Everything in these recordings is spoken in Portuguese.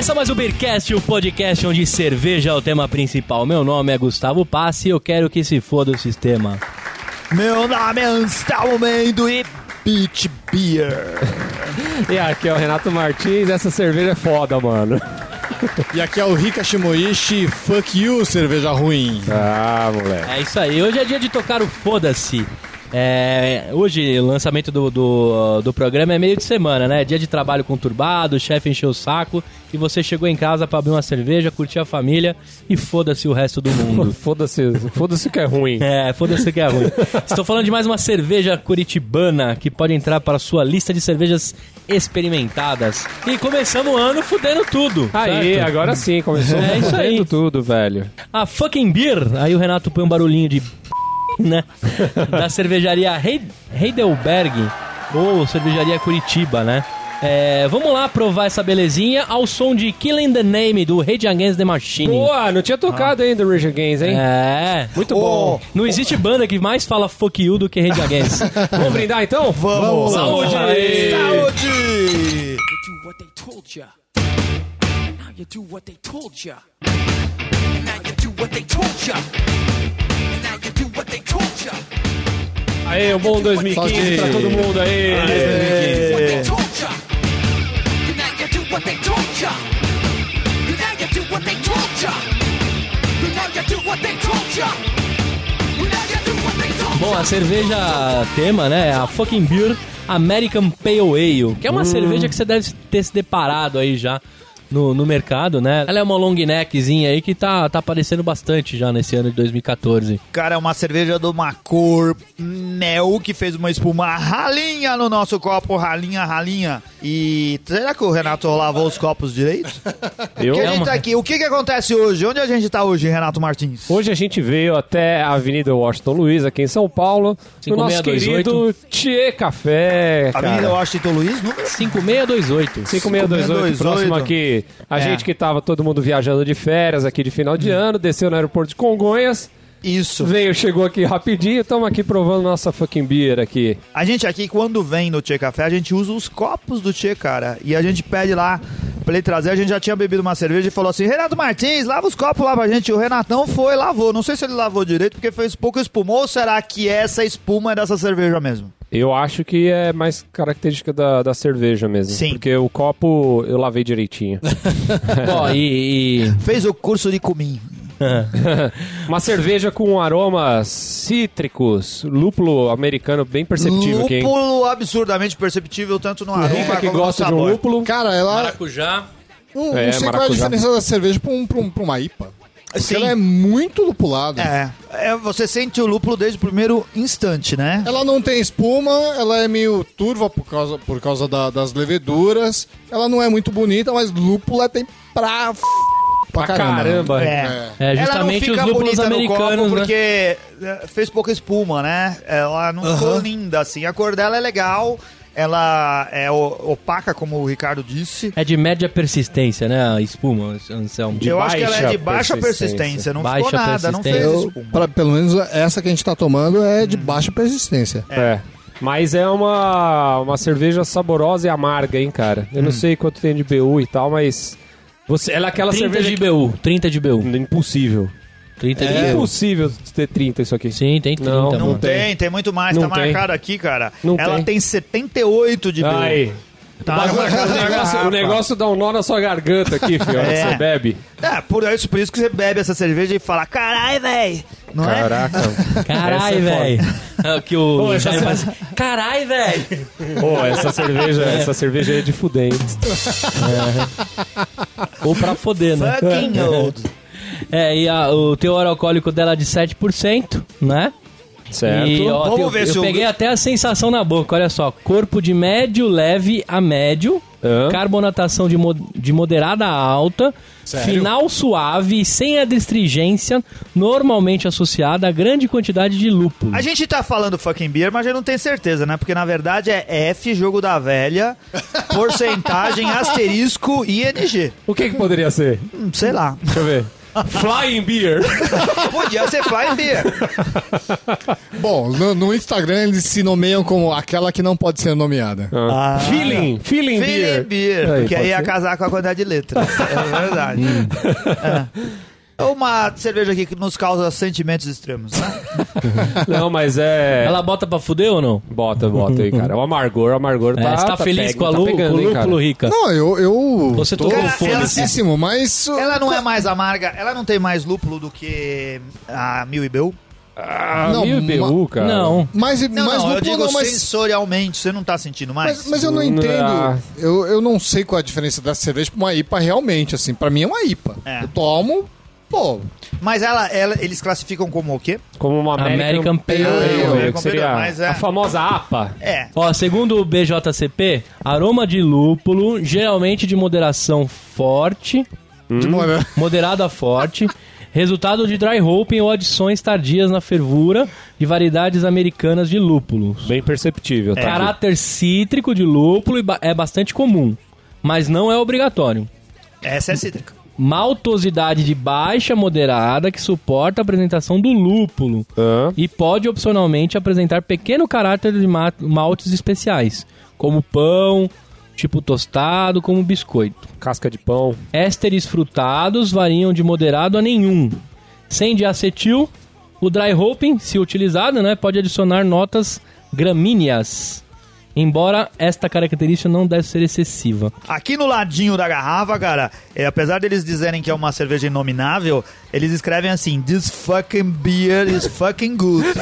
Começa mais o Beercast, o podcast onde cerveja é o tema principal. Meu nome é Gustavo Passi e eu quero que se foda o sistema. Meu nome é Anselmo Mendo e Beach Beer. E aqui é o Renato Martins, essa cerveja é foda, mano. E aqui é o Rika Shimoishi, fuck you, cerveja ruim. Ah, moleque. É isso aí, hoje é dia de tocar o foda-se. É, hoje, o lançamento do, do, do programa é meio de semana, né? Dia de trabalho conturbado, o chefe encheu o saco e você chegou em casa pra abrir uma cerveja, curtir a família e foda-se o resto do mundo. Foda-se, foda-se que é ruim. É, foda-se que é ruim. Estou falando de mais uma cerveja curitibana que pode entrar para a sua lista de cervejas experimentadas. E começamos o ano fudendo tudo. Aí, certo? agora sim, começou É fudendo tudo, velho. A fucking beer, aí o Renato põe um barulhinho de né? Da cervejaria Heid- Heidelberg ou cervejaria Curitiba, né? É, vamos lá provar essa belezinha ao som de Killing the Name do Rage Against the Machine. Boa, não tinha tocado ainda o Rage Against, hein? É. Muito bom. Não existe banda que mais fala fuck you do que Rage Against. Vamos brindar então? Vamos! Saúde! Saúde! do what they told ya. Now you do what they told ya. And now you do what they told ya. And now you do what they told ya. Aí, um bom 2015 pra todo mundo aí. Bom, a cerveja tema, né? é A fucking beer American Pale Ale, que é uma cerveja que você deve ter se deparado aí já no, no mercado, né? Ela é uma long neckzinha aí que tá, tá aparecendo bastante já nesse ano de 2014. Cara, é uma cerveja de uma cor mel que fez uma espuma ralinha no nosso copo, ralinha, ralinha. E será que o Renato lavou os copos direito? Eu, Porque a gente tá aqui. O que que acontece hoje? Onde a gente tá hoje, Renato Martins? Hoje a gente veio até a Avenida Washington Luiz, aqui em São Paulo, no nosso 5628. querido Tchê Café, Avenida cara. Washington Luiz, número? 5628. 5628, próximo aqui. A É. gente que tava todo mundo viajando de férias aqui de final de ano, desceu no aeroporto de Congonhas, Isso. veio, chegou aqui rapidinho, estamos aqui provando nossa fucking beer aqui. A gente aqui, quando vem no Tchê Café, a gente usa os copos do Tchê, cara. E a gente pede lá pra ele trazer. A gente já tinha bebido uma cerveja e falou assim: Renato Martins, lava os copos lá pra gente. O Renatão foi, lavou. Não sei se ele lavou direito porque fez pouco espuma. Ou será que essa espuma é dessa cerveja mesmo? Eu acho que é mais característica da, da cerveja mesmo. Sim. Porque o copo eu lavei direitinho. Bom, e, e- Fez o curso de cumim. Uma cerveja com aromas cítricos, lúpulo americano bem perceptível? Lúpulo absurdamente perceptível, tanto no aroma Rica que como no gosta de um lúpulo. Cara, ela. maracujá. Não, É, não sei qual é a maracujá. diferença da cerveja pra, um, pra, um- pra uma IPA. Porque Sim. ela é muito lupulada. É, é, você sente o lúpulo desde o primeiro instante, né? Ela não tem espuma, ela é meio turva por causa, por causa da- das leveduras. Ela não é muito bonita, mas lúpula tem pra. Pra caramba. caramba. É. É, justamente ela não fica os lúpulos bonita no americanos, né? porque é, fez pouca espuma, né? Ela não ficou linda assim. A cor dela é legal, ela é opaca, como o Ricardo disse. É de média persistência, né? A espuma, Anselmo. De Eu acho que ela é de baixa persistência, persistência. não Baixa ficou nada, não fez espuma. Pra- pelo menos essa que a gente tá tomando é de baixa persistência. É. Mas é uma, uma cerveja saborosa e amarga, hein, cara? Eu não sei quanto tem de BU e tal, mas. Você, ela é aquela 30 cerveja. de BU, 30 de BU. Impossível. 30 de É BU. impossível ter 30 isso aqui. Sim, tem 30. Não, Não, tem, tem muito mais, Não tá tem. marcado aqui, cara. Não ela tem. tem, 78 de BU. Aí. Tá o, marcado o negócio, o negócio dá um nó na sua garganta aqui, filho, É. você bebe. É, por isso, por isso que você bebe essa cerveja e fala, carai, véi! Não é? Caraca. Carai, Essa é velho. É que o Pô, essa faz. Carai, velho. Pô, essa cerveja, essa cerveja é de fuder, hein? Ou pra foder, né? Fucking old. É, e a- o teor alcoólico dela é de 7%, né? Certo. E, ó, Vamos eu, ver eu se o- peguei até a sensação na boca, olha só. Corpo de médio, leve a médio. Carbonatação de, mo- de moderada a alta. Sério? Final suave, sem adstringência, normalmente associada a grande quantidade de lúpulo. A gente tá falando fucking beer, mas a gente não tem certeza, né? Porque na verdade é F, jogo da velha, porcentagem, asterisco, ING. O que que poderia ser? Hum, sei lá. Deixa eu ver. Flying Beer. Podia ser Flying Beer. Bom, no, no Instagram eles se nomeiam como aquela que não pode ser nomeada. Ah. Feeling, Feeling Feeling Beer. Beer. Aí, porque aí ia ser. casar com a quantidade de letras. é verdade. É. Uma cerveja aqui que nos causa sentimentos extremos, né? Não, mas é... Ela bota pra fuder ou não? Bota, bota aí, cara. O amargor, o amargor É, tá... você tá, feliz pega- com, a tá lu- pegando, com o hein, cara? lúpulo rica? Não, eu. eu Você tô felicíssimo, mas. Ela não é mais amarga, ela não tem mais lúpulo do que a Mil IBU? Ah, Não, mil BU, cara. Não. Mas, Não, mas não, eu digo não, mas, sensorialmente, você não tá sentindo mais? mas, mas eu não entendo. Ah. Eu, eu não sei qual é a diferença dessa cerveja pra uma IPA realmente, assim. Pra mim é uma IPA. É. Eu tomo, pô. Mas ela, ela, eles classificam como o quê? Como uma American, American Pale Pale Ale, Ale, American que seria mas é- a famosa APA. É. Ó, segundo o BJCP, aroma de lúpulo, geralmente de moderação forte, De Hum. moda. moderado a forte, resultado de dry hopping ou adições tardias na fervura de variedades americanas de lúpulos. Bem perceptível, tá? Caráter cítrico de lúpulo e é bastante comum, mas não é obrigatório. Essa é cítrica. Maltosidade de baixa moderada que suporta a apresentação do lúpulo Hã? e pode opcionalmente apresentar pequeno caráter de ma- maltes especiais, como pão, tipo tostado, como biscoito. Casca de pão. Ésteres frutados variam de moderado a nenhum. Sem diacetil, o dry hopping, se utilizado, né, pode adicionar notas gramíneas. Embora esta característica não deve ser excessiva. Aqui no ladinho da garrafa, cara, é, apesar deles dizerem que é uma cerveja inominável, eles escrevem assim: This fucking beer is fucking good.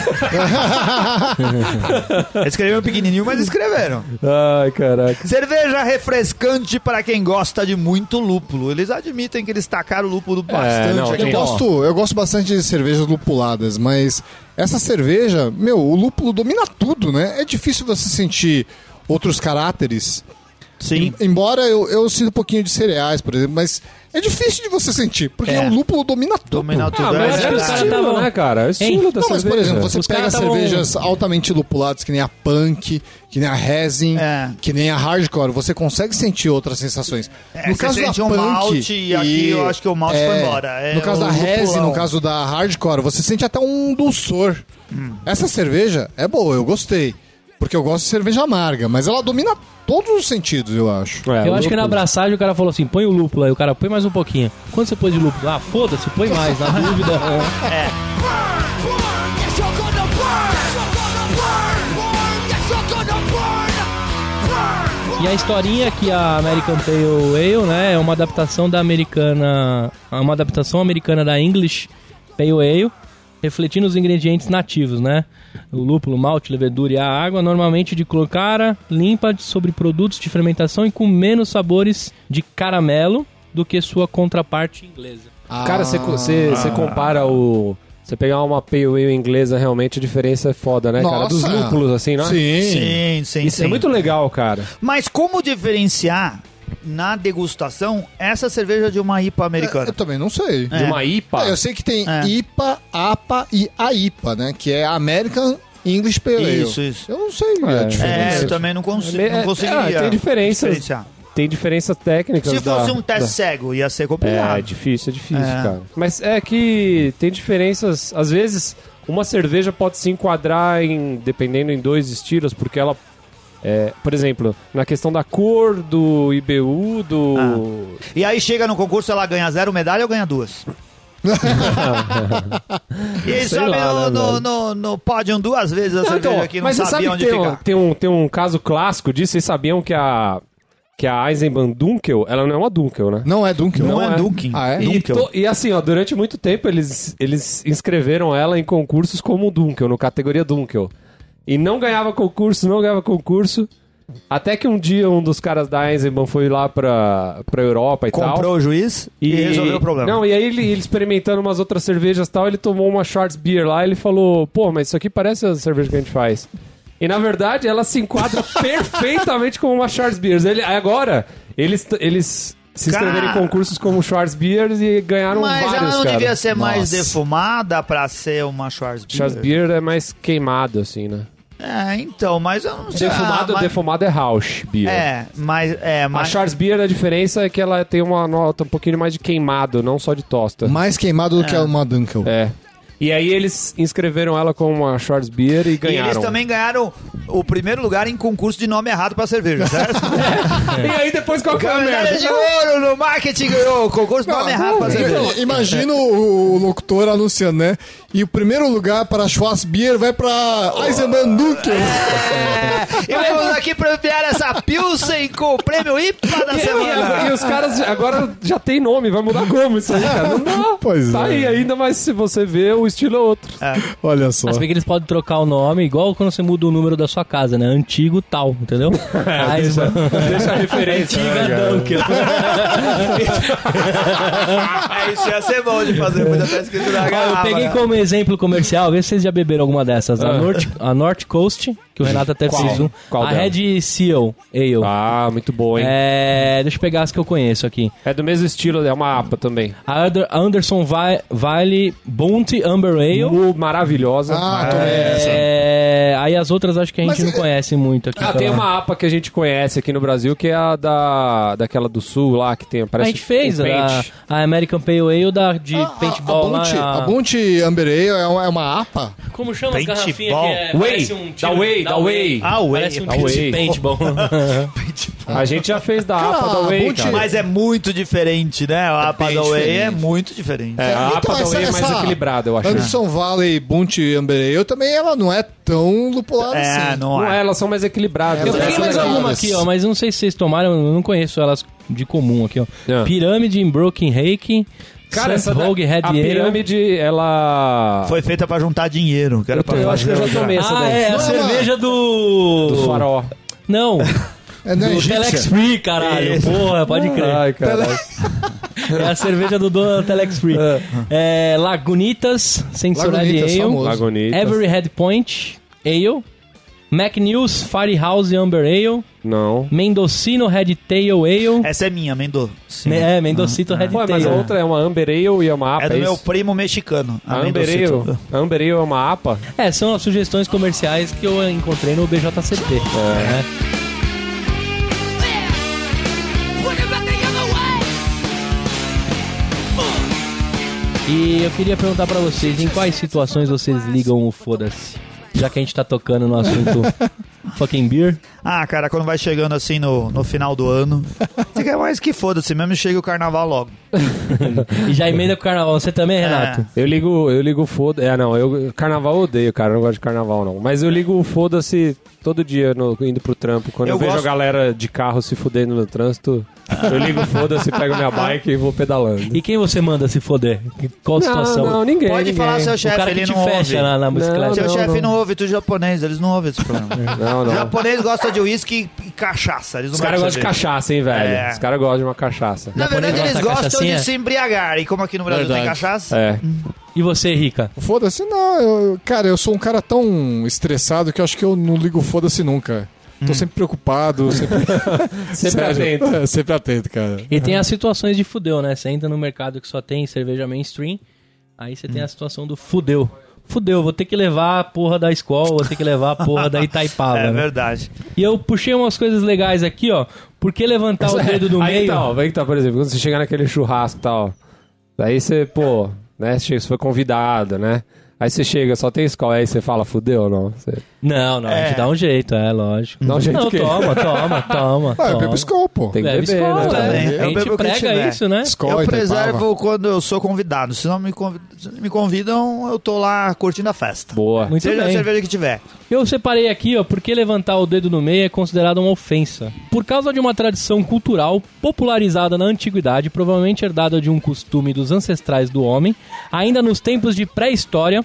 escreveram pequenininho, mas escreveram. Ai, caraca. Cerveja refrescante para quem gosta de muito lúpulo. Eles admitem que eles tacaram lúpulo bastante não, aqui. Eu gosto, eu gosto bastante de cervejas lupuladas, mas essa cerveja, meu, o lúpulo domina tudo, né? É difícil você sentir outros caráteres. Sim. Embora eu, eu sinta um pouquinho de cereais, por exemplo, mas é difícil de você sentir, porque É. o lúpulo domina tudo. Domina tudo. Ah, é mas é o os verdade. caras né, cara? É o estilo da Não, mas cerveja. por exemplo, você Os pega caras tavam- cervejas altamente lupuladas, que nem a Punk, que nem a Resin, É. que nem a Hardcore, você consegue sentir outras sensações. É, você sente um malte e aqui eu acho que o malte foi embora. É no caso o da Resin, no caso da Hardcore, você sente até um dulçor. Hum. Essa cerveja é boa, eu gostei. Porque eu gosto de cerveja amarga, mas ela domina todos os sentidos, eu acho. É, Eu acho que na abraçagem o cara falou assim: põe o lúpulo aí. O cara põe mais um pouquinho. Quanto você pôs de lúpulo? Ah, foda-se, põe mais, na dúvida. Burn, E a historinha é que a American Pale Ale, né, é uma adaptação da americana, é uma adaptação americana da English Pale Ale, refletindo os ingredientes nativos, né? O lúpulo, malte, levedura e a água, normalmente de cor cara, limpa sobre produtos de fermentação e com menos sabores de caramelo do que sua contraparte inglesa. Cara, você compara o... Você pegar uma Pale Ale inglesa, realmente a diferença é foda, né, cara? Dos Nossa. lúpulos, assim, né? Sim. Sim, sim, Isso sim. é muito legal, cara. Mas como diferenciar na degustação essa cerveja de uma IPA americana? Eu também não sei. De uma IPA. Ah, eu sei que tem É. IPA, APA e AIPA, né? Que é American English Pale Ale. Isso, isso. Eu não sei É. a É, diferença. eu também não, consigo, É, não é, conseguiria. é, tem diferenciar. Tem diferenças técnicas Se da- fosse um teste da- cego, ia ser É, complicado. é difícil, é difícil, É. cara. Mas é que tem diferenças. Às vezes, uma cerveja pode se enquadrar em. dependendo em dois estilos, porque ela. É, por exemplo, na questão da cor do IBU, do. Ah. E aí chega no concurso, ela ganha zero medalha ou ganha duas? e Sei sobe lá, no, né, no, no, no pódio duas vezes a Não, cerveja então, aqui, não mas você sabia sabe onde que tem um, ficar. tem, um, tem um caso clássico disso? Vocês sabiam que a. Que a Eisenbahn Dunkel, ela não é uma Dunkel, né? Não é Dunkel. Não, não é, é. Dunkin. Ah, é? E, Dunkel. to- e assim, ó, durante muito tempo eles, eles inscreveram ela em concursos como Dunkel, no categoria Dunkel. E não ganhava concurso, não ganhava concurso. Até que um dia um dos caras da Eisenbahn foi lá pra, pra Europa e tal. Comprou o juiz e, resolveu o problema. Não, e aí ele, ele experimentando umas outras cervejas e tal, ele tomou uma Schwarz Beer lá e ele falou, pô, mas isso aqui parece a cerveja que a gente faz. E na verdade ela se enquadra perfeitamente como uma Schwarz Beer. Ele, agora, eles, eles se inscreveram em concursos como Schwarz Beer e ganharam Mas vários, ela não cara. devia ser mais Nossa. defumada pra ser uma Schwarzbier. Schwarz Beer é mais queimado, assim, né? É, então, mas eu não sei. Defumado, ah, mas- defumado é Rausch Beer. É, mas. É, A mas. Charles Beer, a diferença é que ela tem uma nota um pouquinho mais de queimado, não só de tosta. Mais queimado do que uma Dunkel. É. E aí eles inscreveram ela como uma Schwarz Beer e E ganharam. eles também ganharam o primeiro lugar em concurso de nome errado pra cerveja, certo? E aí depois qual que foi a merda? de ouro no marketing ganhou o concurso de nome errado pra cerveja. Então, imagina o, locutor anunciando, né? E o primeiro lugar para Schwarzbier vai para Eisenbahn Dunkel. É, e vamos aqui premiar essa Pilsen com o prêmio IPA da E, semana. e os caras agora já tem nome, vai mudar como isso aí, cara? Não dá. Pois tá é. aí ainda, mas se você vê, o estilo é outro. Olha só. Mas bem que eles podem trocar o nome, igual quando você muda o número da sua casa, né? Antigo tal, entendeu? Aí, deixa, deixa a referência. né, Antiga cara? Dunkel. É, isso ia ser bom de fazer, podia estar escrito na Ó, eu garrafa. peguei né? como exemplo comercial, vê se vocês já beberam alguma dessas. A, Ah. North, a North Coast, que o Renato até Qual? fez um. Qual a dela? Red Seal Ale. Ah, muito boa, hein? É, deixa eu pegar as que eu conheço aqui. É do mesmo estilo, é uma APA também. A Ander- Anderson Valley Bounty Amber Ale. Mu- Maravilhosa. Ah, tomei essa. É, aí as outras acho que a gente Mas não é- conhece muito aqui. Ah, tem uma APA que a gente conhece aqui no Brasil, que é a da, daquela do Sul lá, que tem, A parece gente fez um a, a American Pale Ale da, de Ah, paintball a, lá. Bunty, a- a Bunty Amber Ale é uma, é uma APA? Como chama as Paintball. garrafinhas que é, Way, parece um da tiro- Way, da Way. Ah, Way, Parece um da tiro de Way. paintball. A gente já fez da Cara, APA da Way, cara. Mas é muito diferente, né? A APA bem da Way é diferente. muito diferente. É, a Então, APA da essa- Way é mais equilibrada, eu acho. Anderson Valley Bunty Amber Ale também ela não é tão lupulada É, assim. não Não é, é. elas são mais equilibradas. Eu peguei mais é alguma aqui, ó, mas não sei se vocês tomaram, eu não conheço elas de comum aqui, ó. Ah. Pirâmide em Broken Rake, Cara, essa da, Rogue Red a pirâmide, ela... Foi feita pra juntar dinheiro. Que era pra Eu acho que eu já tomei essa Ah, daí. é, a Não, cerveja do... Do farol. Não, É na do Telex egípcia. Free, caralho. Isso. Porra, pode crer. Ai, cara. É a cerveja do dono da Telex Free. É, Lagunitas, Sensorade Lagunitas, Ale. famoso. Lagunitas. Every Head Point Ale. McNews Firehouse Amber Ale. Não. Mendocino Red Tail Ale. Essa é minha, Mendô. Sim. Me- É, Mendocito Red Ué, Tail. mas a outra é uma Amber Ale e é uma APA, É do é meu primo mexicano. A Amber Ale, Amber Ale é uma APA? É, são as sugestões comerciais que eu encontrei no BJCP. né? Other way. E eu queria perguntar pra vocês, em quais situações vocês ligam o foda-se? Já que a gente tá tocando no assunto fucking beer. Ah, cara, quando vai chegando assim no, no final do ano, você quer mais que foda-se, mesmo chega o carnaval logo. E já emenda com o carnaval. Você também, Renato? Eu ligo, eu ligo o foda. É, não, eu carnaval eu odeio, cara. Eu não gosto de carnaval, não. Mas eu ligo o foda-se todo dia no- indo pro trampo. Quando eu, Eu vejo gosto- a galera de carro se fudendo no trânsito, eu ligo o foda-se, pego minha bike e vou pedalando. E quem você manda se foder? Qual situação? Não, não, ninguém. Pode ninguém. falar seu chefe, ele te não fecha ouve. na, na bicicleta. Seu não, chefe não. não ouve, tu japonês, eles não ouvem esse programa. Não, O não. japonês gosta de uísque e cachaça. Eles não Os caras gostam de cachaça, hein, velho? É. Os caras gostam de uma cachaça. Na verdade, eles gostam cachaçinha? de se embriagar. E como aqui no Brasil tem Verdade. cachaça, É. E você, Rica? Foda-se, não. Eu, cara, eu sou um cara tão estressado que eu acho que eu não ligo foda-se nunca. Tô sempre preocupado, sempre, Sempre atento. é, sempre atento, cara. E tem as situações de fudeu, né? Você entra no mercado que só tem cerveja mainstream, aí você tem a situação do fudeu. Fudeu, vou ter que levar a porra da escola, vou ter que levar a porra da Itaipava. é né? verdade. E eu puxei umas coisas legais aqui, ó. Por que levantar o dedo do aí meio? tá, ó, aí que tá, por exemplo, quando você chegar naquele churrasco e tal, daí você, pô, né, você foi convidado, né? Aí você chega, só tem escola, aí você fala, fudeu ou não? Você... Não, não, a gente É. dá um jeito, é lógico. Dá um jeito não, que- toma, toma, toma. Ah, eu bebo Skol, pô. Tem que Bebe beber, escola, né? também. é. Eu A gente que prega isso, né? Skol, eu Itaipava. preservo quando eu sou convidado. Se não me, se me convidam, eu tô lá curtindo a festa. Boa. Muito Seja a bem. cerveja que tiver. Eu separei aqui, ó, porque levantar o dedo no meio é considerado uma ofensa. Por causa de uma tradição cultural popularizada na antiguidade, provavelmente herdada de um costume dos ancestrais do homem, ainda nos tempos de pré-história,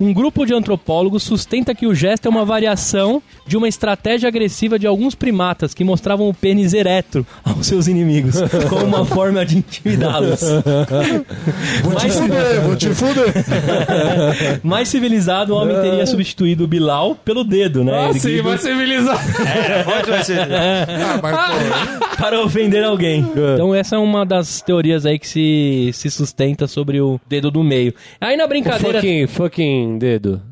um grupo de antropólogos sustenta que o gesto é uma variação de uma estratégia agressiva de alguns primatas que mostravam o pênis ereto aos seus inimigos, como uma forma de intimidá-los. Vou te Mas- fuder, vou te fuder. Mais civilizado, o homem teria substituído o Bilal pelo dedo, né? Ah, sim, erguido vai civilizar. É, pode. Ah, mas, pô, para ofender alguém. Então essa é uma das teorias aí que se, se sustenta sobre o dedo do meio. Aí na O brincadeira... fucking, fucking dedo.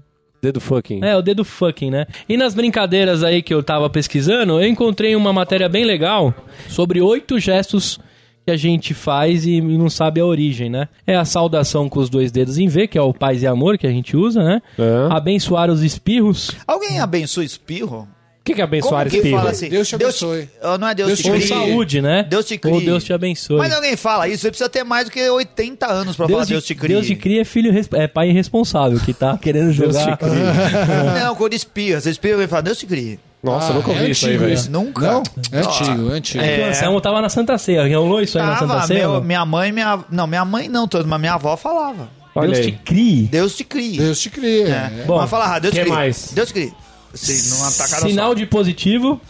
Dedo fucking. É, o dedo fucking, né? E nas brincadeiras aí que eu tava pesquisando, eu encontrei uma matéria bem legal sobre oito gestos que a gente faz e não sabe a origem, né? É a saudação com os dois dedos em V, que é o paz e amor que a gente usa, né? É. Abençoar os espirros. Alguém abençoa espirro? O que, que é abençoar Como que espirro? fala assim? Deus te abençoe. Ah, não é Deus, Deus te te Ou crie. saúde, né? Deus te Ou crie. Deus te abençoe. Mas alguém fala isso, você precisa ter mais do que 80 anos pra falar Deus, Deus te, crie. Deus te cria é filho é pai irresponsável que tá querendo Deus jogar. te cria. Não, quando espirra, você espirra e fala, Deus te crie. Nossa, Ah, nunca ouvi é isso aí, antigo velho. Nunca? Não? É antigo, é antigo. É. que O Anselmo tava na Santa Ceia. Rolou isso aí na Santa Tava, Ceia? meu- minha mãe, minha... Não, minha mãe não, mas minha avó falava. Olha Deus aí. te crie. Deus te crie. Deus te cria. É. Bom, mas fala Deus que te crie. mais? Deus te crie. Numa tacada Sinal só. de positivo,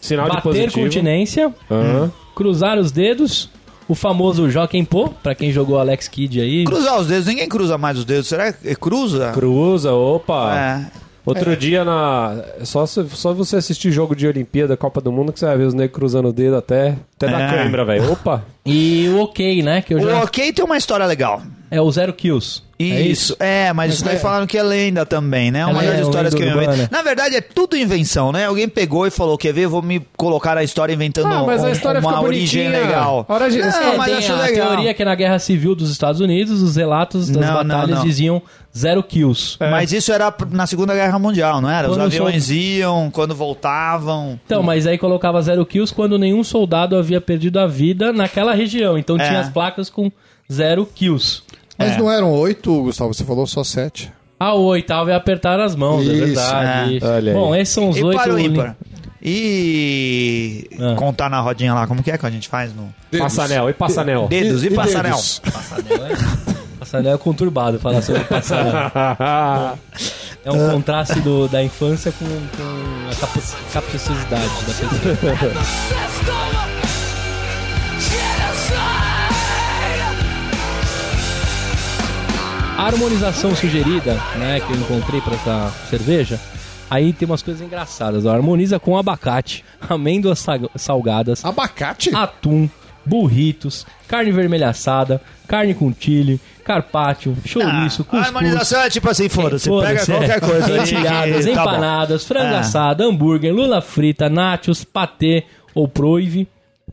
Sinal de bater positivo. continência, Aham. cruzar os dedos, o famoso Joaquim Pô, pra quem jogou Alex Kidd aí. Cruzar os dedos, ninguém cruza mais os dedos. Será que cruza? Cruza, opa. É. Outro dia na. Só, se- só você assistir jogo de Olimpíada, Copa do Mundo, que você vai ver os negros cruzando o dedo até, até na É. câimbra, velho. Opa! E o ok, né? Que eu O já... ok tem uma história legal. É o zero kills. É Isso, é, mas isso daí falaram que é lenda também, né? Uma É, das é histórias que eu inventei. Na verdade, é tudo invenção, né? Alguém pegou e falou: quer ver? Vou me colocar a história inventando Ah, mas a um- história uma origem bonitinha. legal. A origem- Não, É, mas acho a legal. teoria que na Guerra Civil dos Estados Unidos, os relatos das Não, não, batalhas não. diziam zero kills. Mas isso era na Segunda Guerra Mundial, não era? Os Quando aviões iam, quando voltavam. Então, mas aí colocava zero kills quando nenhum soldado havia perdido a vida naquela região. Então É. tinha as placas com zero kills. Mas É. não eram oito, Gustavo, você falou só sete. A o oitavo é apertar as mãos, é Isso, verdade. é. isso. Olha aí. Bom, esses são os E oito. para o ímpar. E Ah. contar na rodinha lá, como que é que a gente faz no. Passanel, e passanel? Dedos e, passarel. dedos. Passanel é, passanel é conturbado falar sobre passanel. É um contraste do- da infância com, com a capac- capacidade da pessoa. A harmonização sugerida, né, que eu encontrei para essa cerveja, aí tem umas coisas engraçadas. Ó. Harmoniza com abacate, amêndoas salgadas, Abacate? atum, burritos, carne vermelha assada, carne com chile, carpaccio, chouriço, Ah, a cuscuz. harmonização é tipo assim, foda-se, pega Foda-se, qualquer é. coisa. Entilhadas, tá empanadas, frango É. assado, hambúrguer, lula frita, nachos, patê ou proive,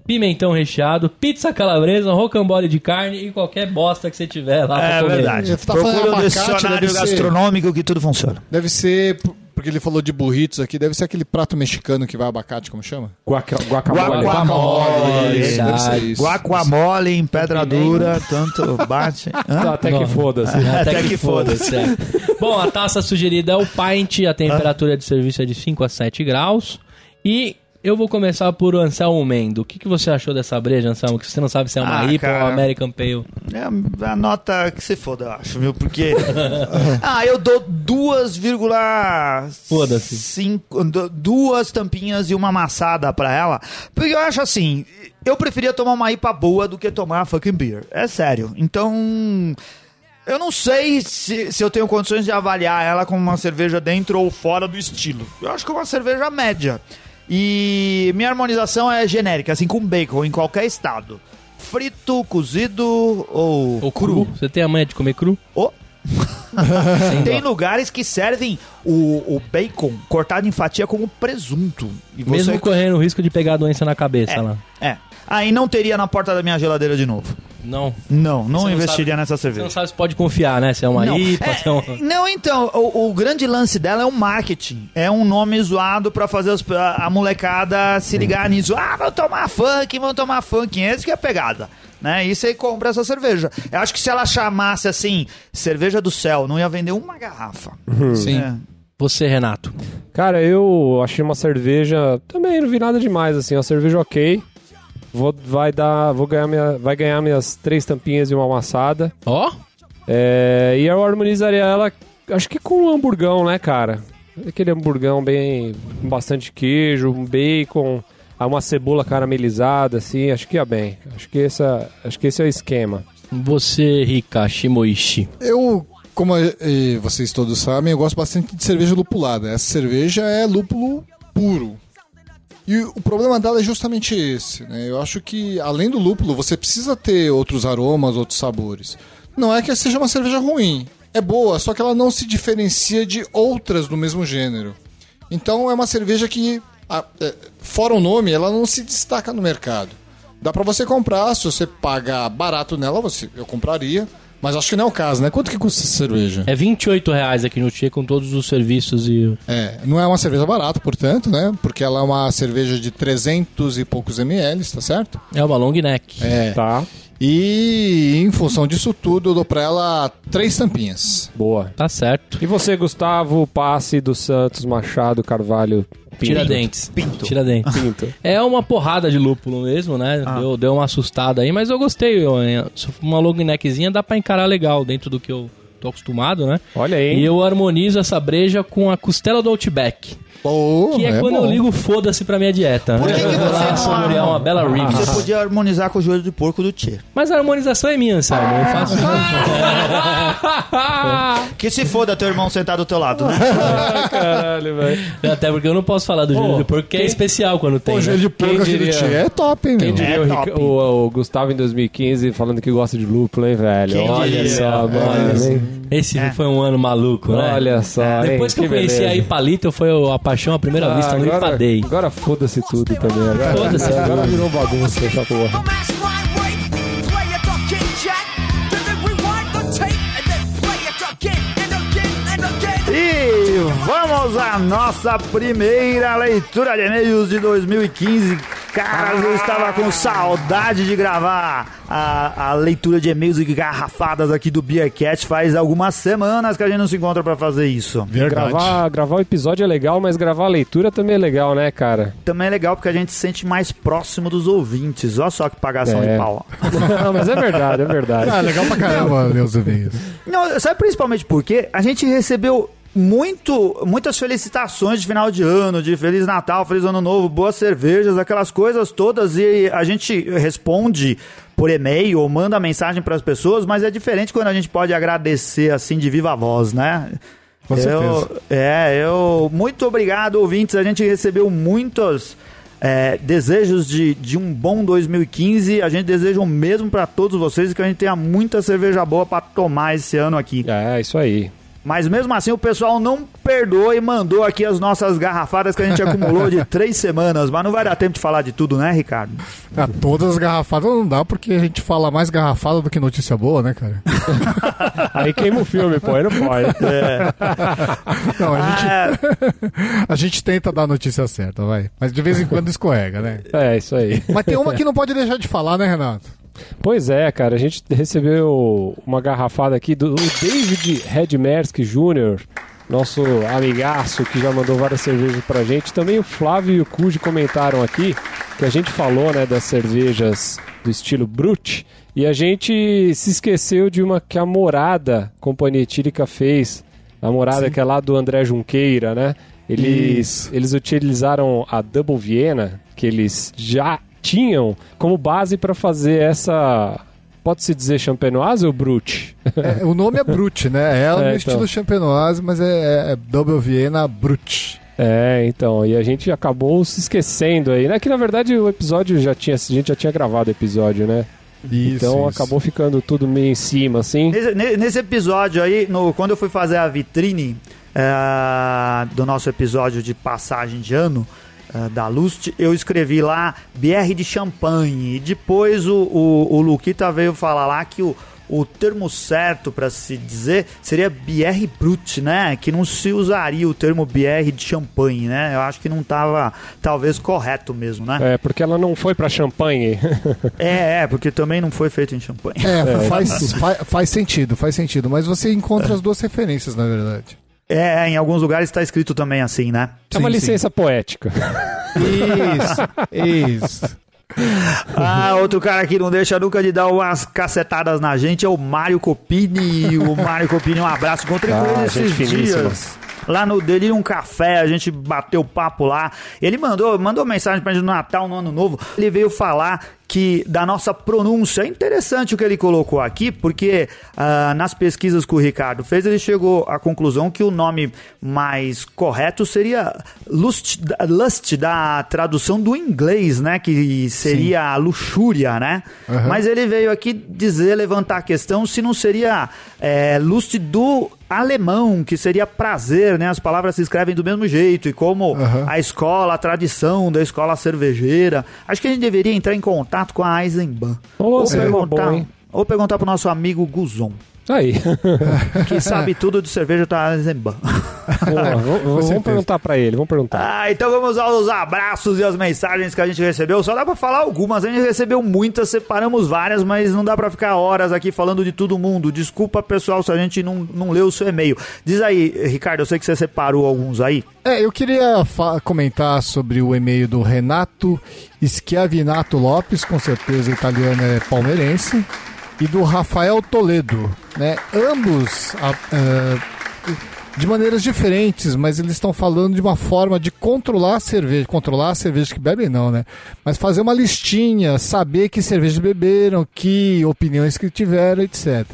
pimentão recheado, pizza calabresa, rocambole de carne e qualquer bosta que você tiver lá pra É comer. verdade. Você tá falando Procura um abacate, dicionário ser- gastronômico que tudo funciona. Deve ser, porque ele falou de burritos aqui, deve ser aquele prato mexicano que vai abacate, como chama? Guaca- guacamole. Guacamole. Isso, verdade. Guacamole em pedra dura, tanto bate. Hã? Até que foda-se. Até, que, foda-se. é. Bom, a taça sugerida é o pint, a temperatura de serviço é de 5 a 7 graus. E eu vou começar por Anselmo Mendo. O que, que você achou dessa breja, Anselmo? Que você não sabe se é uma Ah, IPA ou. American Pale. É a nota que se foda, eu acho, viu? Porque. ah, eu dou 2,5. Foda-se. Duas tampinhas e uma amassada pra ela. Porque eu acho assim. Eu preferia tomar uma IPA boa do que tomar fucking beer. É sério. Então. Eu não sei se, se eu tenho condições de avaliar ela como uma cerveja dentro ou fora do estilo. Eu acho que é uma cerveja média. E minha harmonização é genérica, assim, com bacon em qualquer estado. Frito, cozido ou, Ou cru. Você tem a manha de comer cru? Oh. Tem lugares que servem o, o bacon cortado em fatia como presunto. E você Mesmo correndo o risco de pegar a doença na cabeça lá. É. Aí não teria na porta da minha geladeira de novo. Não. Não, não Você não investiria sabe- nessa Você cerveja. não sabe se pode confiar, né? Se é uma Não. IPA, É, se é não, então, o, o grande lance dela é o marketing. É um nome zoado pra fazer os- a, a molecada se ligar nisso. Ah, vão tomar funk, vão tomar funk. Esse que é a pegada. Né? E você compra essa cerveja. Eu acho que se ela chamasse assim, cerveja do céu, não ia vender uma garrafa. Sim. É. Você, Renato. Cara, eu achei uma cerveja. Também não vi nada demais, assim. Uma cerveja ok. Vou, vai dar. Vou ganhar minha, vai ganhar minhas três tampinhas e uma amassada. Ó, É, e eu harmonizaria ela, acho que com um hamburgão, né, cara? Aquele hamburgão bem. com bastante queijo, um bacon, ah, uma cebola caramelizada, assim. Acho que ia bem. Acho que, essa, acho que esse é o esquema. você, Rika Shimoishi. Eu, como vocês todos sabem, eu gosto bastante de cerveja lupulada. Essa cerveja é lúpulo puro. E o problema dela é justamente esse. Né? Eu acho que, além do lúpulo, você precisa ter outros aromas, outros sabores. Não é que seja uma cerveja ruim. é boa, só que ela não se diferencia de outras do mesmo gênero. Então é uma cerveja que, a- é, fora o nome, ela não se destaca no mercado. Dá pra você comprar, se você pagar barato nela, você, eu compraria. Mas acho que não é o caso, né? Quanto que custa essa cerveja? É 28 reais aqui no Tchê com todos os serviços e. É, não é uma cerveja barata, portanto, né? Porque ela é uma cerveja de 300 e poucos ml, tá certo? É uma long neck. É. Tá, E em função disso tudo, eu dou pra ela três tampinhas. boa. Tá certo. E você, Gustavo, Passe dos Santos, Machado, Carvalho, Pinto? Tiradentes. Pinto. Tiradentes. Pinto. É uma porrada de lúpulo mesmo, né? Deu, deu uma assustada aí, mas eu gostei. eu- se for uma long neckzinha dá pra encarar legal dentro do que eu tô acostumado, né? Olha aí? E eu harmonizo essa breja com a costela do Outback. Que é, quando bom. eu ligo foda-se pra minha dieta. Por que que você não- saborear uma bela ribs. Você podia harmonizar com o joelho de porco do Tchê. Mas a harmonização é minha, Anselmo. Eu faço. Que se foda teu irmão sentado do teu lado, né? Caralho, velho. Até porque eu não posso falar do joelho Pô, de porco, que é especial quando tem. Pô, né? joelho de porco aqui do diria? Tchê é top, hein, Quem diria É o, top. Rica- o- o Gustavo em 2015 falando que gosta de lúpulo, hein, velho? Quem Olha diria? só, É, mano. Hein? Esse É. foi um ano maluco, né? Olha só, hein? Depois que, eu conheci beleza. a Ipalito, foi a paixão à primeira vista, eu agora, enfadei. agora foda-se tudo também. Agora, Foda-se agora tudo. virou bagunça essa porra. E vamos à nossa primeira leitura de e-mails de 2015. Caras, eu estava com saudade de gravar a, a leitura de e-mails e garrafadas aqui do Beercat. Faz algumas semanas que a gente não se encontra para fazer isso. Verdade. Gravar, gravar o episódio é legal, mas gravar a leitura também é legal, né, cara? Também é legal porque a gente se sente mais próximo dos ouvintes. Olha só que pagação É. de pau. Não, mas é verdade, é verdade. Ah, legal pra caramba ler os e-mails. Não, sabe principalmente porque a gente recebeu muito, muitas felicitações de final de ano, de Feliz Natal, Feliz Ano Novo, boas cervejas, aquelas coisas todas, e a gente responde por e-mail ou manda mensagem para as pessoas, mas é diferente quando a gente pode agradecer assim de viva voz, né? Com eu, certeza. É, eu. Muito obrigado, ouvintes. A gente recebeu muitos é, desejos de, de um bom 2015. A gente deseja o mesmo para todos vocês e que a gente tenha muita cerveja boa para tomar esse ano aqui. É, isso aí. Mas mesmo assim, o pessoal não perdoou e mandou aqui as nossas garrafadas que a gente acumulou de três semanas. Mas não vai dar tempo de falar de tudo, né, Ricardo? Ah, todas as garrafadas não dá, porque a gente fala mais garrafada do que notícia boa, né, cara? Aí queima o filme, pô, aí não pode. Não, a gente, É, a gente tenta dar a notícia certa, vai. Mas de vez em quando escorrega, né? É, isso aí. Mas tem uma que não pode deixar de falar, né, Renato? Pois é, cara, a gente recebeu uma garrafada aqui do David Redmersk Jr., nosso amigaço que já mandou várias cervejas pra gente. Também o Flávio e o Cuji comentaram aqui que a gente falou, né, das cervejas do estilo Brut e a gente se esqueceu de uma que a Morada Companhia Etílica fez. A Morada que é lá do André Junqueira, né? Eles, eles utilizaram a Double Viena, que eles já tinham como base para fazer essa. Pode-se dizer champenoise ou brute? É, o nome é Brut, né? É, É, no então. estilo champenoise, mas é, é Double Viena Brut. É, então, e a gente acabou se esquecendo aí, né? Que na verdade o episódio já tinha. A gente já tinha gravado o episódio, né? Isso, então isso. acabou ficando tudo meio em cima, assim. nesse, ne- nesse episódio aí, no, quando eu fui fazer a vitrine é, do nosso episódio de passagem de ano é, da Lust, eu escrevi lá BR de champanhe. E depois o, o, o Luquita veio falar lá que o, o termo certo para se dizer seria BR Brut, né? Que não se usaria o termo BR de champanhe, né? Eu acho que não tava talvez correto mesmo, né? É, porque ela não foi pra champanhe. É, é, porque também não foi feito em champanhe. É, faz, faz, faz sentido, faz sentido. Mas você encontra as duas referências, na verdade. É, em alguns lugares está escrito também assim, né? é uma Sim, licença poética. Isso, isso. Ah, outro cara que não deixa nunca de dar umas cacetadas na gente é o Mário Copini. O Mário Copini, um abraço. Encontrei com Ah, ele esses finíssima. dias. Lá no Delirium Café, a gente bateu papo lá. Ele mandou, mandou mensagem pra gente no Natal, no Ano Novo. Ele veio falar que da nossa pronúncia. É interessante o que ele colocou aqui, porque ah, nas pesquisas que o Ricardo fez, ele chegou à conclusão que o nome mais correto seria lust, lust da tradução do inglês, né? Que seria a luxúria, né? Mas ele veio aqui dizer, levantar a questão se não seria é, lust do alemão, que seria prazer, né? As palavras se escrevem do mesmo jeito, e como Aham. a escola, a tradição da escola cervejeira. Acho que a gente deveria entrar em contato com a Eisenbahn. Ô, ou, seria perguntar, bom, hein? ou perguntar pro nosso amigo Guzon, Aí. que sabe tudo de cerveja Eisenbahn. Boa, vamos, perguntar pra ele, vamos perguntar. Ah, então vamos aos abraços e as mensagens que a gente recebeu. Só dá pra falar algumas, a gente recebeu muitas, separamos várias, mas não dá pra ficar horas aqui falando de todo mundo. Desculpa, pessoal, se a gente não, não leu o seu e-mail. Diz aí, Ricardo, eu sei que você separou alguns aí. É, eu queria comentar sobre o e-mail do Renato Schiavinato Lopes, com certeza italiano é palmeirense, e do Rafael Toledo, né? Ambos a- ah, de maneiras diferentes, mas eles estão falando de uma forma de controlar a cerveja, controlar a cerveja que bebem não, né? Mas fazer uma listinha, saber que cerveja beberam, que opiniões que tiveram, etc.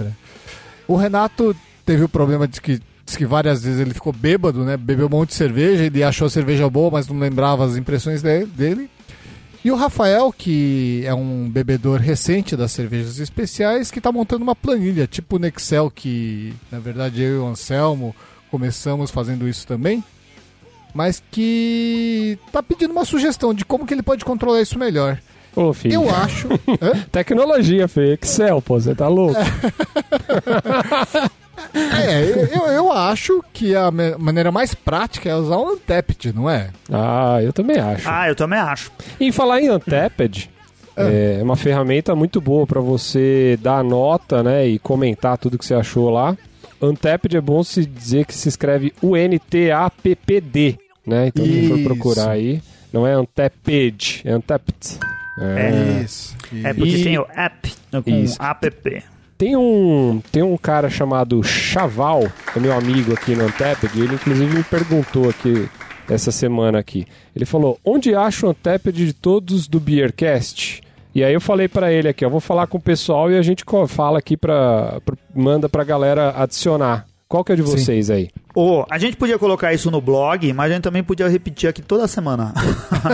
O Renato teve o problema de que que várias vezes ele ficou bêbado, né? Bebeu um monte de cerveja, ele achou a cerveja boa, mas não lembrava as impressões de- dele. E o Rafael, que é um bebedor recente das cervejas especiais, que está montando uma planilha, tipo no Excel, que na verdade eu e o Anselmo começamos fazendo isso também, mas que tá pedindo uma sugestão de como que ele pode controlar isso melhor. Ô, filho. Eu acho. Tecnologia, Fê. Excel, pô, você tá louco? É, eu, eu acho que a maneira mais prática é usar o Untapped, não é? Ah, eu também acho. Ah, eu também acho. E falar em Untapped, é uma ferramenta muito boa pra você dar nota, né, e comentar tudo que você achou lá. Untapped é bom se dizer que se escreve U-N-T-A-P-P-D, né? Então quem for Isso. procurar aí, não é Untapped, é Untapped. É. Isso. É porque E- tem o app com Isso. app. Tem um, tem um cara chamado Chaval, é meu amigo aqui no Untapped, ele inclusive me perguntou aqui essa semana aqui. Ele falou: "Onde acha o Untapped de todos do Beercast?" E aí eu falei pra ele aqui, eu vou falar com o pessoal e a gente fala aqui para manda pra galera adicionar. Qual que é de vocês aí? Ô, a gente podia colocar isso no blog, mas a gente também podia repetir aqui toda semana.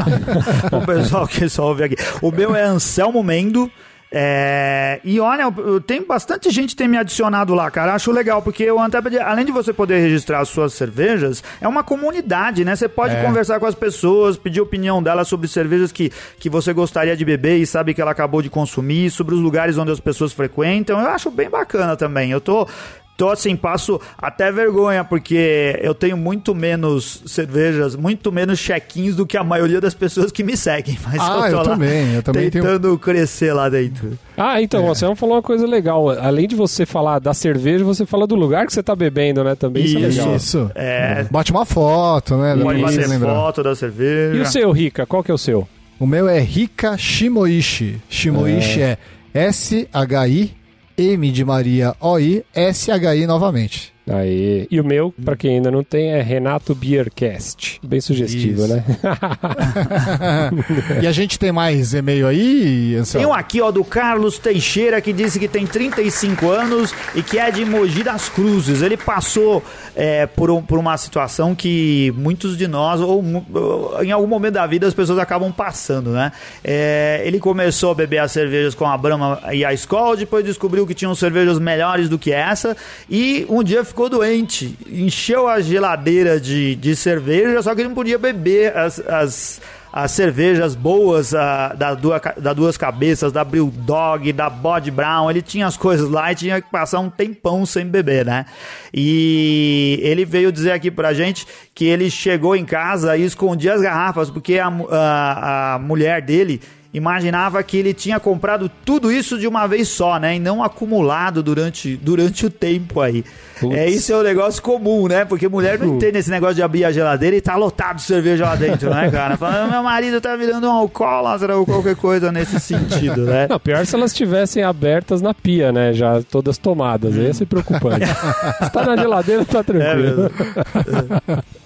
o pessoal que só ouve aqui. O meu é Anselmo Mendo. É, e olha, tem bastante gente que tem me adicionado lá, cara. Acho legal, porque o Untapped, além de você poder registrar as suas cervejas, é uma comunidade, né? Você pode É. conversar com as pessoas, pedir opinião delas sobre cervejas que, que você gostaria de beber e sabe que ela acabou de consumir, sobre os lugares onde as pessoas frequentam. Eu acho bem bacana também. Eu tô. Tô assim, passo até vergonha, porque eu tenho muito menos cervejas, muito menos check-ins do que a maioria das pessoas que me seguem. Mas Ah, eu tô eu lá também, eu também tenho- tentando crescer lá dentro. Ah, então, você não falou uma coisa legal. Além de você falar da cerveja, você fala do lugar que você tá bebendo, né? Também isso, é Isso. legal. Isso. É, Bate uma foto, né? pode você bater lembrar. foto da cerveja. E o seu, Rica? Qual que é o seu? O meu é Rika Shimoishi. Shimoishi é, S-H-I, M de Maria O-I, S-H-I novamente. Aí. E o meu, pra quem ainda não tem, é Renato Beercast. Bem sugestivo, Isso. né? e a gente tem mais e-mail aí, Tem um aqui, ó, do Carlos Teixeira, que disse que tem 35 anos e que é de Mogi das Cruzes. Ele passou é, por, um- por uma situação que muitos de nós, ou ou em algum momento da vida, as pessoas acabam passando, né? É, ele começou a beber as cervejas com a Brahma e a Skol, depois descobriu que tinham cervejas melhores do que essa, e um dia ficou doente. Encheu a geladeira de, de cerveja, só que ele não podia beber as- as as cervejas boas ah, da, duas, da Duas Cabeças, da Brewdog, da Bod Brown, ele tinha as coisas lá e tinha que passar um tempão sem beber, né? E ele veio dizer aqui pra gente que ele chegou em casa e escondia as garrafas, porque a, a, a mulher dele imaginava que ele tinha comprado tudo isso de uma vez só, né? E não acumulado durante, durante o tempo aí. Putz. É isso é um negócio comum, né? Porque mulher não entende esse negócio de abrir a geladeira e tá lotado de cerveja lá dentro, né, cara? Fala, meu marido tá virando um alcoólatra ou qualquer coisa nesse sentido, né? Não, pior se elas estivessem abertas na pia, né? Já todas tomadas. Aí ia ser preocupante. se tá na geladeira, tá É tranquilo. mesmo.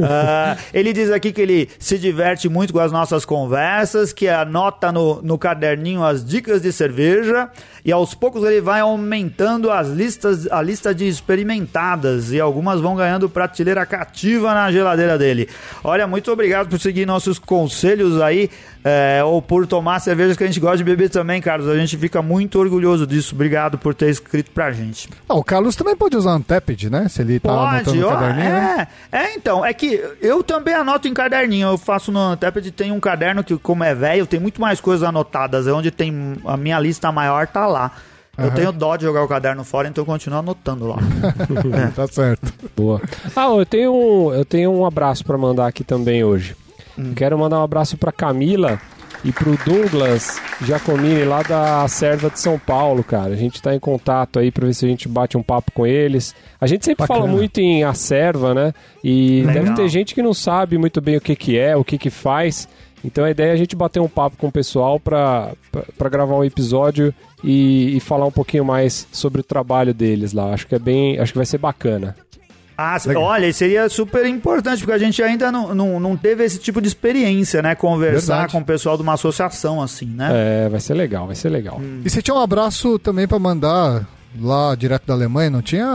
Ah, ele diz aqui que ele se diverte muito com as nossas conversas, que a anota no, no caderninho as dicas de cerveja e aos poucos ele vai aumentando as listas, a lista de experimentadas e algumas vão ganhando prateleira cativa na geladeira dele. Olha, muito obrigado por seguir nossos conselhos aí é, ou por tomar cervejas que a gente gosta de beber também, Carlos. A gente fica muito orgulhoso disso. Obrigado por ter escrito pra gente. Ah, o Carlos também pode usar Untapped, né? Se ele tá anotando Pode, no ó, caderninho, né? é, é, então, é que eu também anoto em caderninho, eu faço no Untapped, tem um caderno que, como é velho, tem muito mais coisas anotadas, é onde tem a minha lista maior, tá lá. Eu tenho dó de jogar o caderno fora, então eu continuo anotando lá. Tá certo. Boa. Ah, eu tenho eu tenho um abraço pra mandar aqui também hoje. Quero mandar um abraço pra Camila e pro Douglas Giacomini lá da Serva de São Paulo, cara. A gente tá em contato aí pra ver se a gente bate um papo com eles. A gente sempre Bacana. fala muito em a Serva, né? E Legal. deve ter gente que não sabe muito bem o que que é, o que que faz. Então a ideia é a gente bater um papo com o pessoal pra gravar um episódio e, e falar um pouquinho mais sobre o trabalho deles lá. Acho que é bem, acho que vai ser bacana. Ah, olha, seria super importante, porque a gente ainda não, não, não teve esse tipo de experiência, né? Conversar Verdade. com o pessoal de uma associação assim, né? É, vai ser legal, vai ser legal. E você tinha um abraço também pra mandar lá direto da Alemanha, não tinha,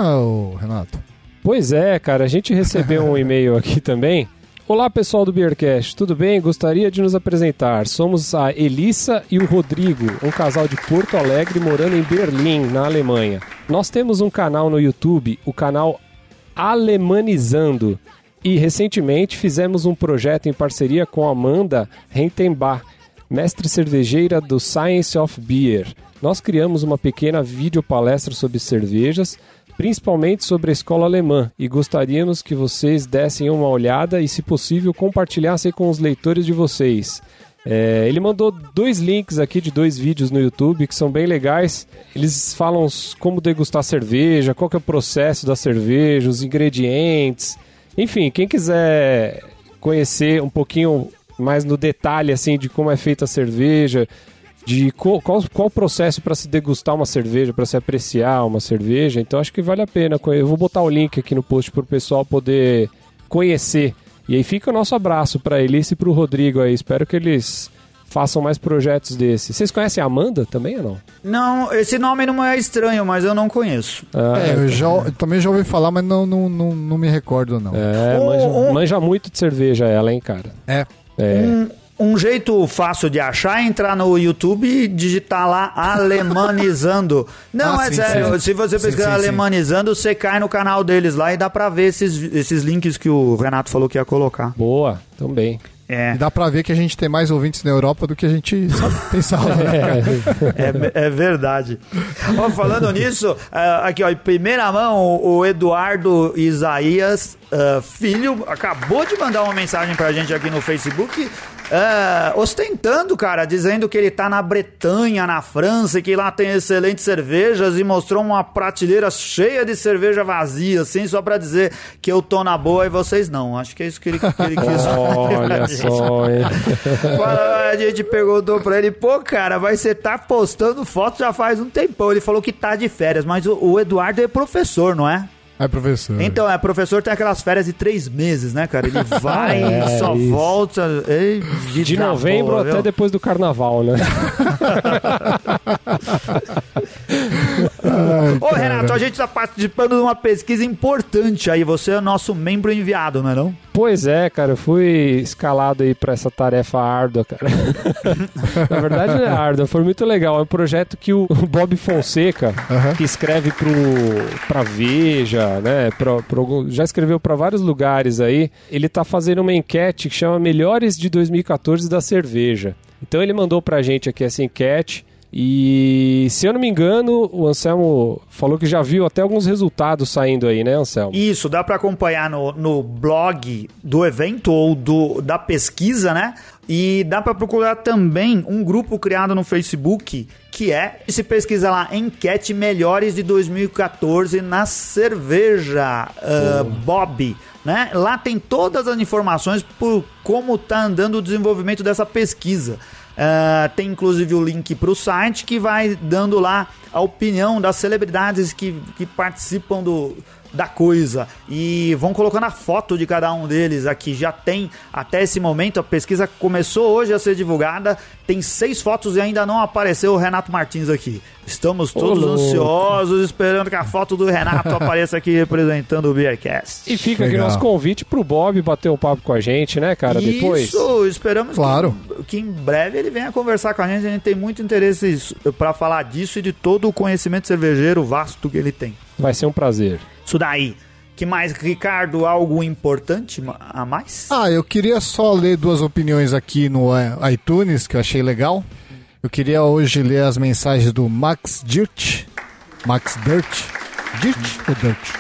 Renato? Pois é, cara, a gente recebeu um e-mail aqui também. Olá, pessoal do Beercast, tudo bem? Gostaria de nos apresentar. Somos a Elissa e o Rodrigo, um casal de Porto Alegre morando em Berlim, na Alemanha. Nós temos um canal no YouTube, o canal Alemanizando. E recentemente fizemos um projeto em parceria com Amanda Rentenbach, mestre cervejeira do Science of Beer. Nós criamos uma pequena videopalestra sobre cervejas, principalmente sobre a escola alemã, e gostaríamos que vocês dessem uma olhada e, se possível, compartilhassem com os leitores de vocês. É, ele mandou dois links aqui de dois vídeos no YouTube que são bem legais. Eles falam como degustar cerveja, qual que é o processo da cerveja, os ingredientes. Enfim, quem quiser conhecer um pouquinho mais no detalhe assim de como é feita a cerveja, de co- qual, qual o processo para se degustar uma cerveja, para se apreciar uma cerveja, então acho que vale a pena. Eu vou botar o link aqui no post para o pessoal poder conhecer. E aí fica o nosso abraço para Elice e para o Rodrigo aí. Espero que eles façam mais projetos desses. Vocês conhecem a Amanda também ou não? Não, esse nome não é estranho, mas eu não conheço. Ah, É, eu já, eu também já ouvi falar, mas não, não, não, não me recordo, não. é, Um- manja, um- manja muito de cerveja ela, hein, cara. É. É. Um, um jeito fácil de achar é entrar no YouTube e digitar lá alemanizando. Não, Ah, é sim, sério. sim. Se você pesquisar alemanizando, você cai no canal deles lá e dá pra ver esses, esses links que o Renato falou que ia colocar. Boa, também. É. E dá pra ver que a gente tem mais ouvintes na Europa do que a gente pensava, né, cara? É, é verdade. Ó, falando nisso, ah, aqui ó, em primeira mão, o, o Eduardo Isaías ah, Filho acabou de mandar uma mensagem pra gente aqui no Facebook. Ah, ostentando, cara, dizendo que ele tá na Bretanha, na França, e que lá tem excelentes cervejas e mostrou uma prateleira cheia de cerveja vazia, assim, só pra dizer que eu tô na boa e vocês não. Acho que é isso que ele, que ele quis Olha só, A gente perguntou pra ele, pô, cara, mas você tá postando foto já faz um tempão. Ele falou que tá de férias, mas o, o Eduardo é professor, não é? É, professor. Então, é, professor tem aquelas férias de três meses, né, cara? Ele vai É, e só isso. volta. Ei, De novembro boa, até viu? depois do carnaval, né? Ô, Renato, a gente tá participando de uma pesquisa importante aí. Você é nosso membro enviado, não é não? Pois é, cara, eu fui escalado aí pra essa tarefa árdua, cara. Na verdade não é árdua, foi muito legal. É um projeto que o Bob Fonseca, Aham. que escreve pro, pra Veja, né, pro, pro já escreveu pra vários lugares aí, ele tá fazendo uma enquete que chama Melhores de 2014 da Cerveja. Então ele mandou pra gente aqui essa enquete. E se eu não me engano, o Anselmo falou que já viu até alguns resultados saindo aí, né, Anselmo? Isso, dá pra acompanhar no, no blog do evento ou do, da pesquisa, né? E dá pra procurar também um grupo criado no Facebook que é, se pesquisa lá, enquete melhores de 2014 na cerveja ah, Bob. Né? Lá tem todas as informações por como tá andando o desenvolvimento dessa pesquisa. Ah, tem inclusive o link para o site que vai dando lá a opinião das celebridades que, que participam do, da coisa. E vão colocando a foto de cada um deles aqui. Já tem até esse momento, a pesquisa começou hoje a ser divulgada. Tem seis fotos e ainda não apareceu o Renato Martins aqui. Estamos todos louco. ansiosos, esperando que a foto do Renato apareça aqui representando o Beercast. E fica aqui Legal. nosso convite pro Bob bater um papo com a gente, né, cara? Depois. Isso, esperamos Claro. que, que em breve ele venha conversar com a gente. A gente tem muito interesse para falar disso e de todo o conhecimento cervejeiro vasto que ele tem. Vai ser um prazer. Isso daí. Que mais, Ricardo? Algo importante a mais? Ah, eu queria só ler duas opiniões aqui no eh, iTunes que eu achei legal. Eu queria hoje ler as mensagens do Max Dirt. Max Dirt. Dirt ou Dirt?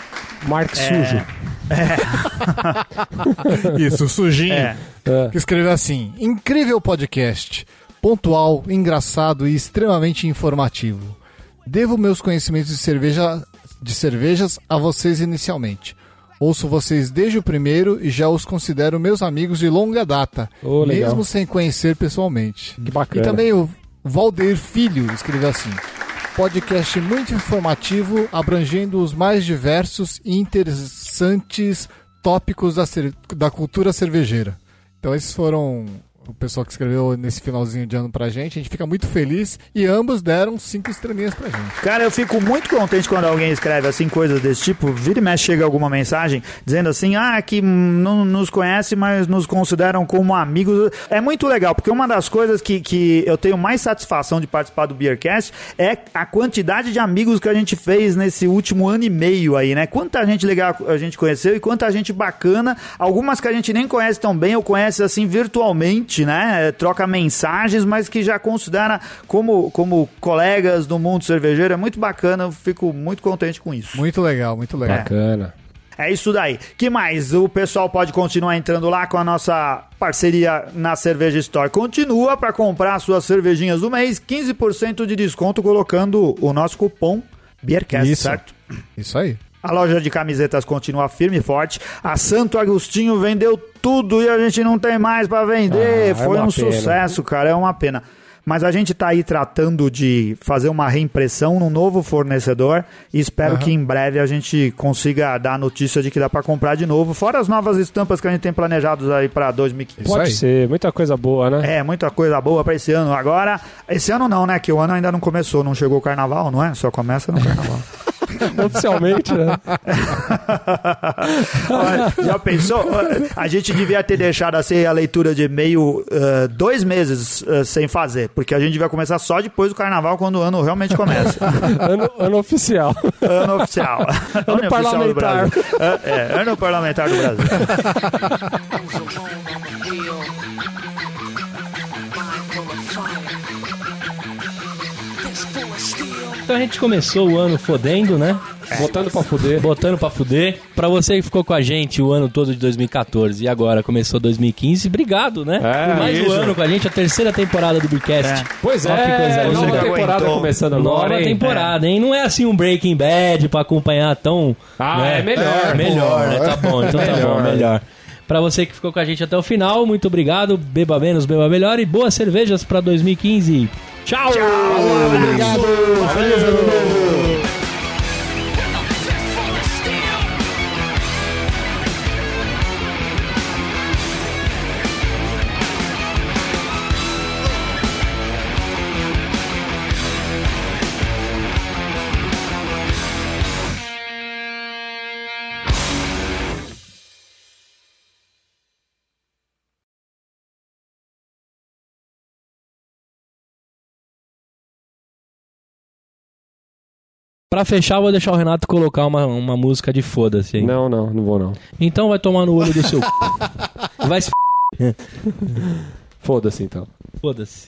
Mark Sujo. Isso, sujinho. É. É. Que escreveu assim: Incrível podcast. Pontual, engraçado e extremamente informativo. Devo meus conhecimentos de cerveja de cervejas a vocês inicialmente. Ouço vocês desde o primeiro e já os considero meus amigos de longa data, legal. mesmo sem conhecer pessoalmente. Que bacana. E também o Valdeir Filho escreveu assim: podcast muito informativo, abrangendo os mais diversos e interessantes tópicos da, da cultura cervejeira. Então esses foram o pessoal que escreveu nesse finalzinho de ano pra gente. A gente fica muito feliz e ambos deram cinco estrelinhas pra gente. Cara, eu fico muito contente quando alguém escreve assim coisas desse tipo. Vira e mexe chega alguma mensagem dizendo assim: ah, que não nos conhece, mas nos consideram como amigos. É muito legal, porque uma das coisas que, que eu tenho mais satisfação de participar do Beercast é a quantidade de amigos que a gente fez nesse último ano e meio aí, né? Quanta gente legal a gente conheceu e quanta gente bacana. Algumas que a gente nem conhece tão bem, ou conhece assim virtualmente, né? Troca mensagens, mas que já considera como, como colegas do mundo cervejeiro. É muito bacana, eu fico muito contente com isso. Muito legal, muito legal. Bacana. É isso daí. Que mais? O pessoal pode continuar entrando lá com a nossa parceria na Cerveja Store. Continua para comprar suas cervejinhas do mês, 15% de desconto colocando o nosso cupom Beercast, Isso. certo? Isso aí. A loja de camisetas continua firme e forte. A Santo Agostinho vendeu tudo e a gente não tem mais para vender. Ah, é Foi uma um pena. sucesso, cara. É uma pena. Mas a gente tá aí tratando de fazer uma reimpressão num novo fornecedor e espero que em breve a gente consiga dar a notícia de que dá para comprar de novo, fora as novas estampas que a gente tem planejadas aí para 2015. Isso Pode aí. ser, muita coisa boa, né? É, muita coisa boa para esse ano. Agora, esse ano não, né? Que o ano ainda não começou, não chegou o carnaval, não é? Só começa no carnaval. Oficialmente, né? Olha, Já pensou? A gente devia ter deixado assim a leitura de e-mail eh, dois meses eh, sem fazer, porque a gente vai começar só depois do carnaval, quando o ano realmente começa. ano, ano oficial. ano oficial. Ano, oficial do parlamentar. Brasil. É, é, ano parlamentar do Brasil. Então a gente começou o ano fodendo, né? Botando pra fuder. Botando pra fuder. Pra você que ficou com a gente o ano todo de 2014 e agora começou 2015, obrigado, né? É, Por mais um isso. ano com a gente, a terceira temporada do Beercast. É. Pois Ó, é, que coisa nova temporada Aguentou. começando agora. Nova hein? temporada, hein? Não é assim um Breaking Bad pra acompanhar tão. Ah, né? é melhor. É, Melhor, né? Tá bom, então tá Melhor. bom, melhor. Pra você que ficou com a gente até o final, muito obrigado. Beba menos, beba melhor e boas cervejas pra 2015. Tchau! Obrigado. Feliz ano novo. Pra fechar, vou deixar o Renato colocar uma, uma música de foda-se aí. Não, não, não vou não. Então vai tomar no olho do seu. vai se. Foda-se então. Foda-se.